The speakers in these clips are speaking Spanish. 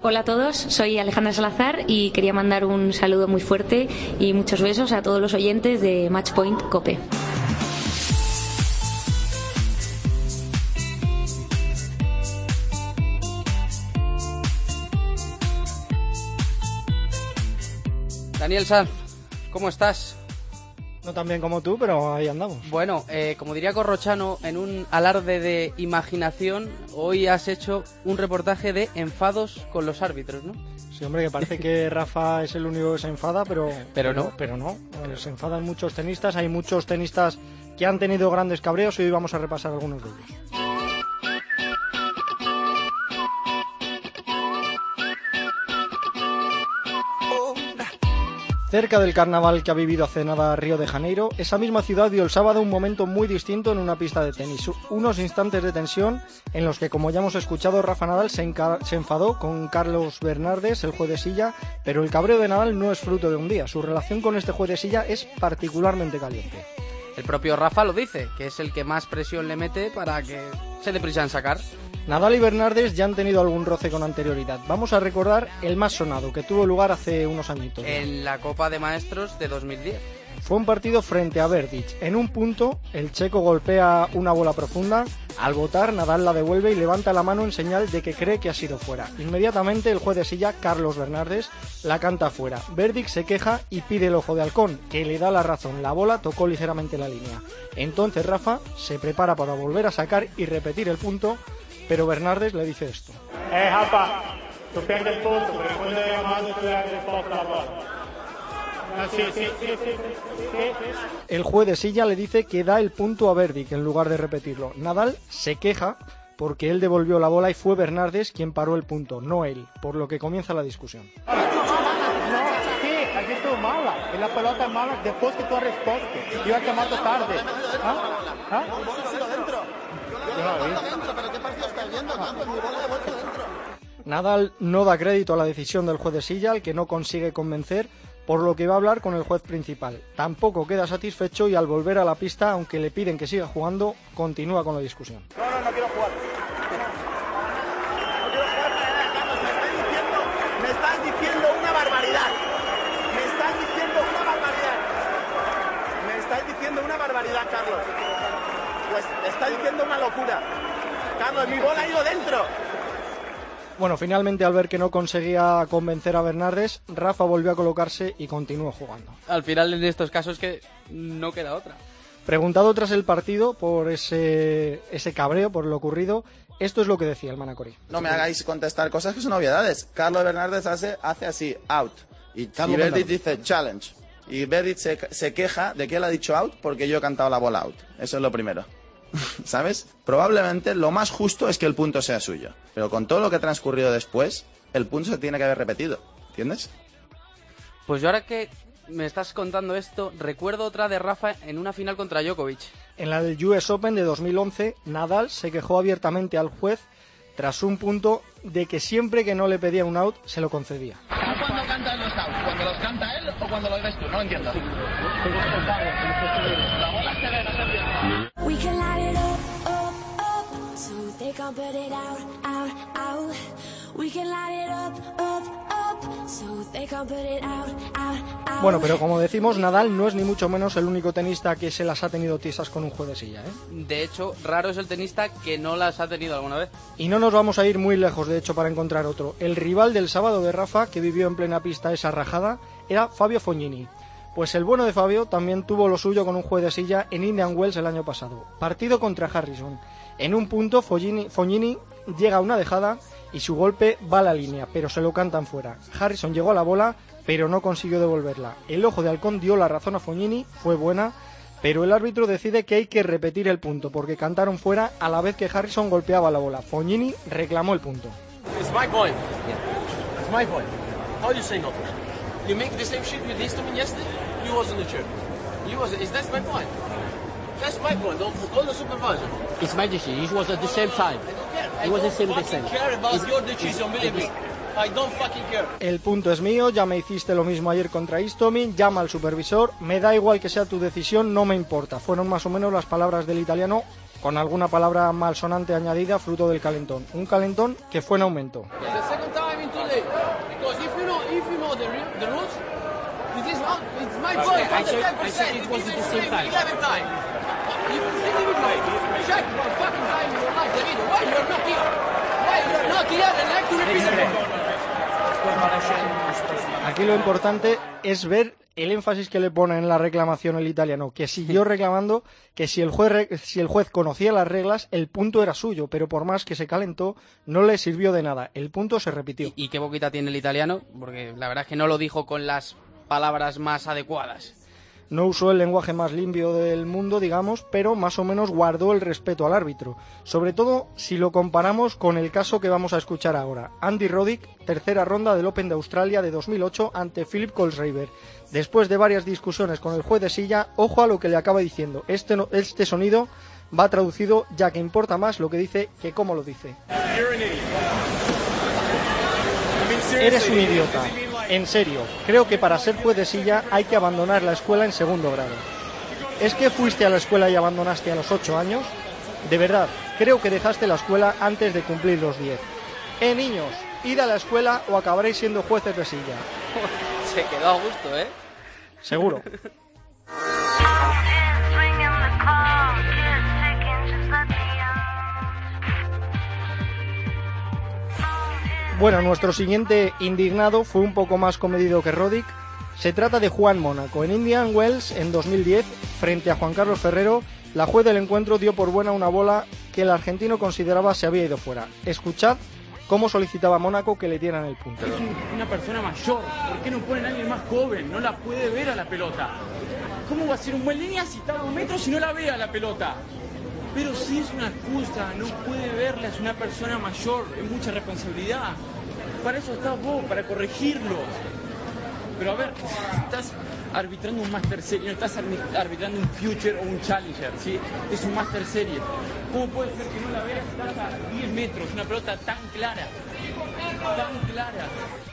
Hola a todos, soy Alejandra Salazar y quería mandar un saludo muy fuerte y muchos besos a todos los oyentes de Matchpoint Cope. Daniel Sanz, ¿cómo estás? No tan bien como tú, pero ahí andamos. Bueno, eh, como diría Corrochano, en un alarde de imaginación, hoy has hecho un reportaje de enfados con los árbitros, ¿no? Sí, hombre, que parece que Rafa es el único que se enfada, pero... Pero no. Pero no, eh, se enfadan muchos tenistas, hay muchos tenistas que han tenido grandes cabreos y hoy vamos a repasar algunos de ellos. Cerca del carnaval que ha vivido hace nada Río de Janeiro, esa misma ciudad dio el sábado un momento muy distinto en una pista de tenis. Unos instantes de tensión en los que, como ya hemos escuchado, Rafa Nadal se, se enfadó con Carlos Bernardes, el juez de silla, pero el cabreo de Nadal no es fruto de un día. Su relación con este juez de silla es particularmente caliente. El propio Rafa lo dice, que es el que más presión le mete para que se dé prisa en sacar. Nadal y Bernardes ya han tenido algún roce con anterioridad. Vamos a recordar el más sonado, que tuvo lugar hace unos añitos. En la Copa de Maestros de 2010. Fue un partido frente a Verdic. En un punto, el checo golpea una bola profunda. Al votar, Nadal la devuelve y levanta la mano en señal de que cree que ha sido fuera. Inmediatamente, el juez de silla, Carlos Bernardes, la canta fuera. Verdic se queja y pide el ojo de halcón, que le da la razón. La bola tocó ligeramente la línea. Entonces Rafa se prepara para volver a sacar y repetir el punto pero Bernardes le dice esto. Eh, Rafa, tú pierdes el punto, pero después de llamar tú le la bola. Sí, sí, sí, el juez de silla le dice que da el punto a Verdic en lugar de repetirlo. Nadal se queja porque él devolvió la bola y fue Bernardes quien paró el punto, no él, por lo que comienza la discusión. No, sí, aquí estuvo mala. Y la pelota es mala después que tú respondes. Yo he llamado tarde. ¿Ah? ¿Ah? Nadal no da crédito a la decisión del juez de silla, al que no consigue convencer, por lo que va a hablar con el juez principal. Tampoco queda satisfecho y al volver a la pista, aunque le piden que siga jugando, continúa con la discusión. No, no, no quiero jugar. Me estás diciendo una barbaridad. Me estás diciendo una barbaridad. Me estás diciendo una barbaridad, Carlos. Pues está diciendo una locura. Mi bola ha ido dentro. Bueno, finalmente al ver que no conseguía convencer a Bernardes, Rafa volvió a colocarse y continuó jugando. Al final en estos casos que no queda otra. Preguntado tras el partido por ese, ese cabreo, por lo ocurrido, esto es lo que decía el Manacori. No me hagáis contestar cosas que son obviedades. Carlos Bernardes hace, hace así, out. Y, y dice challenge. Y Verdit se, se queja de que él ha dicho out porque yo he cantado la bola out. Eso es lo primero. ¿Sabes? Probablemente lo más justo es que el punto sea suyo. Pero con todo lo que ha transcurrido después, el punto se tiene que haber repetido. ¿Entiendes? Pues yo ahora que me estás contando esto, recuerdo otra de Rafa en una final contra Djokovic. En la del US Open de 2011, Nadal se quejó abiertamente al juez tras un punto de que siempre que no le pedía un out, se lo concedía. ¿Cuándo canta los outs? ¿Cuando los canta él o cuando lo ves tú? No entiendo. La bola se ve, no se they can't put it out, out, out. We can light it up, up, up, so they can't put it out, out, out. Bueno, pero como decimos, Nadal no es ni mucho menos el único tenista que se las ha tenido tiesas con un juez de silla, ¿eh? De hecho, raro es el tenista que no las ha tenido alguna vez. Y no nos vamos a ir muy lejos, de hecho, para encontrar otro. El rival del sábado de Rafa, que vivió en plena pista esa rajada, era Fabio Fognini. Pues el bueno de Fabio también tuvo lo suyo con un juez de silla en Indian Wells el año pasado. Partido contra Harrison. En un punto, Fognini, llega a una dejada y su golpe va a la línea, pero se lo cantan fuera. Harrison llegó a la bola, pero no consiguió devolverla. El ojo de halcón dio la razón a Fognini, fue buena, pero el árbitro decide que hay que repetir el punto, porque cantaron fuera a la vez que Harrison golpeaba la bola. Fognini reclamó el punto. You make the same shit with yesterday? you was in the chair. You was. Is that's my point? That's my point. Don't call the supervisor. It's my decision. It was at the same time. I don't was the same decision. care about it's, your decision, believe me. I don't fucking care. El punto es mío, ya me hiciste lo mismo ayer contra Istomin, llama al supervisor, me da igual que sea tu decisión, no me importa. Fueron más o menos las palabras del italiano con alguna palabra malsonante añadida fruto del calentón. Un calentón que fue en aumento. Because if you know, if you know the, re- the rules, it is not, it's my Okay, point. I said- 110%. I said it was is at the same time. 11 time. You can see it, check one fucking time in your life, David. Why you're not here? Why you're not here and like to repeat it? Aquí lo importante es ver el énfasis que le pone en la reclamación el italiano, que siguió reclamando que si el juez si el juez conocía las reglas, el punto era suyo, pero por más que se calentó, no le sirvió de nada. El punto se repitió. Y qué boquita tiene el italiano, porque la verdad es que no lo dijo con las palabras más adecuadas. No usó el lenguaje más limpio del mundo, digamos, pero más o menos guardó el respeto al árbitro. Sobre todo si lo comparamos con el caso que vamos a escuchar ahora. Andy Roddick, tercera ronda del Open de Australia de 2008 ante Philip Colesraver. Después de varias discusiones con el juez de silla, ojo a lo que le acaba diciendo. Este, no- este sonido va traducido ya que importa más lo que dice que cómo lo dice. Eres un idiota. En serio, creo que para ser juez de silla hay que abandonar la escuela en segundo grado. ¿Es que fuiste a la escuela y abandonaste a los 8 años? De verdad, creo que dejaste la escuela antes de cumplir los 10. Eh, niños, id a la escuela o acabaréis siendo jueces de silla. Se quedó a gusto, ¿eh? Seguro. Bueno, nuestro siguiente indignado fue un poco más comedido que Roddick. Se trata de Juan Mónaco. En Indian Wells, en 2010, frente a Juan Carlos Ferrero, la juez del encuentro dio por buena una bola que el argentino consideraba se había ido fuera. Escuchad cómo solicitaba Mónaco que le dieran el punto. Es un- una persona mayor. ¿Por qué no ponen a alguien más joven? No la puede ver a la pelota. ¿Cómo va a ser un buen línea si está a dos metros y no la ve a la pelota? Pero sí es una excusa, no puede verla, es una persona mayor, es mucha responsabilidad. Para eso estás vos, para corregirlos. Pero a ver, estás arbitrando un Master Series, no estás arbi- arbitrando un Future o un Challenger, ¿sí? Es un Master Series. ¿Cómo puede ser que no la veas? Estás a 10 metros, una pelota tan clara, tan clara.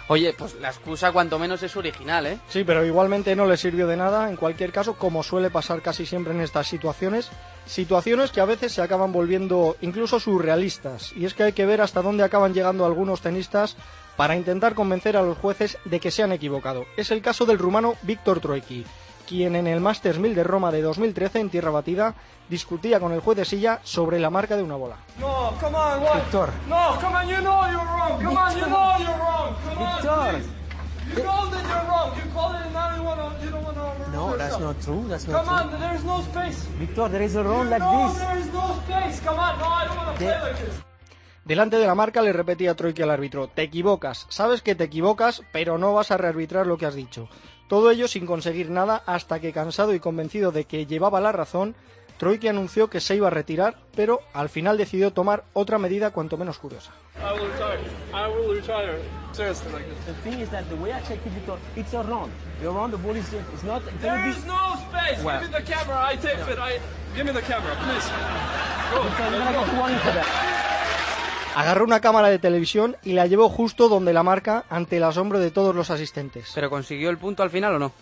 Oye, pues la excusa cuanto menos es original, ¿eh? Sí, pero igualmente no le sirvió de nada, en cualquier caso, como suele pasar casi siempre en estas situaciones, situaciones que a veces se acaban volviendo incluso surrealistas, y es que hay que ver hasta dónde acaban llegando algunos tenistas para intentar convencer a los jueces de que se han equivocado. Es el caso del rumano Víctor Troicki, quien en el Masters 1000 de Roma de 2013 en tierra batida discutía con el juez de silla sobre la marca de una bola. No, come on, what? Víctor. No, come on, you know you're wrong. Come on, you know you're wrong. Come Victor. on, please. You know that you're wrong. You call it and now you, don't want to No, that's not true. That's not Come true. on, there's no space. Victor, there is a round like no, this. there is no space. Come on, no, I don't want to There- play like this. Delante de la marca le repetía Troiki al árbitro, te equivocas, sabes que te equivocas, pero no vas a rearbitrar lo que has dicho. Todo ello sin conseguir nada hasta que cansado y convencido de que llevaba la razón, Troiki anunció que se iba a retirar, pero al final decidió tomar otra medida cuanto menos curiosa. Agarró una cámara de televisión y la llevó justo donde la marca ante el asombro de todos los asistentes. ¿Pero consiguió el punto al final o no?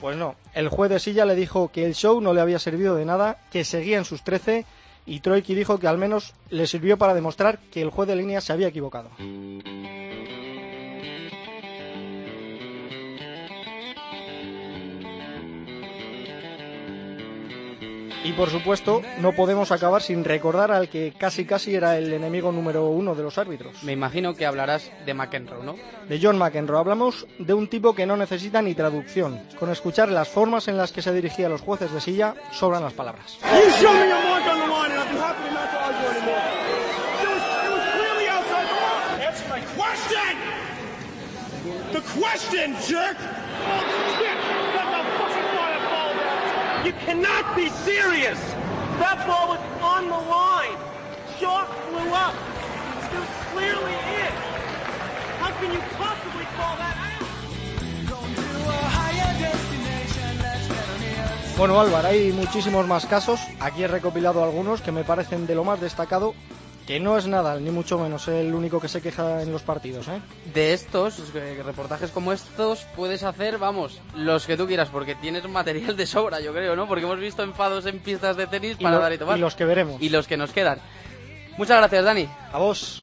Pues no, el juez de silla le dijo que el show no le había servido de nada, que seguía en sus 13 y Troiki dijo que al menos le sirvió para demostrar que el juez de línea se había equivocado. Y por supuesto, no podemos acabar sin recordar al que casi casi era el enemigo número uno de los árbitros. Me imagino que hablarás de McEnroe, ¿no? De John McEnroe hablamos de un tipo que no necesita ni traducción. Con escuchar las formas en las que se dirigía a los jueces de silla, sobran las palabras. The line, and You cannot be serious. That ball was on the line. Flew up. Clearly in. How can you possibly call that? Bueno, Álvaro, hay muchísimos más casos. Aquí he recopilado algunos que me parecen de lo más destacado. Que no es nada, ni mucho menos el único que se queja en los partidos, ¿eh? De estos, eh, reportajes como estos, puedes hacer, vamos, los que tú quieras, porque tienes material de sobra, yo creo, ¿no? Porque hemos visto enfados en pistas de tenis Y para lo- dar y tomar. y los que veremos. Y los que nos quedan. Muchas gracias, Dani. A vos.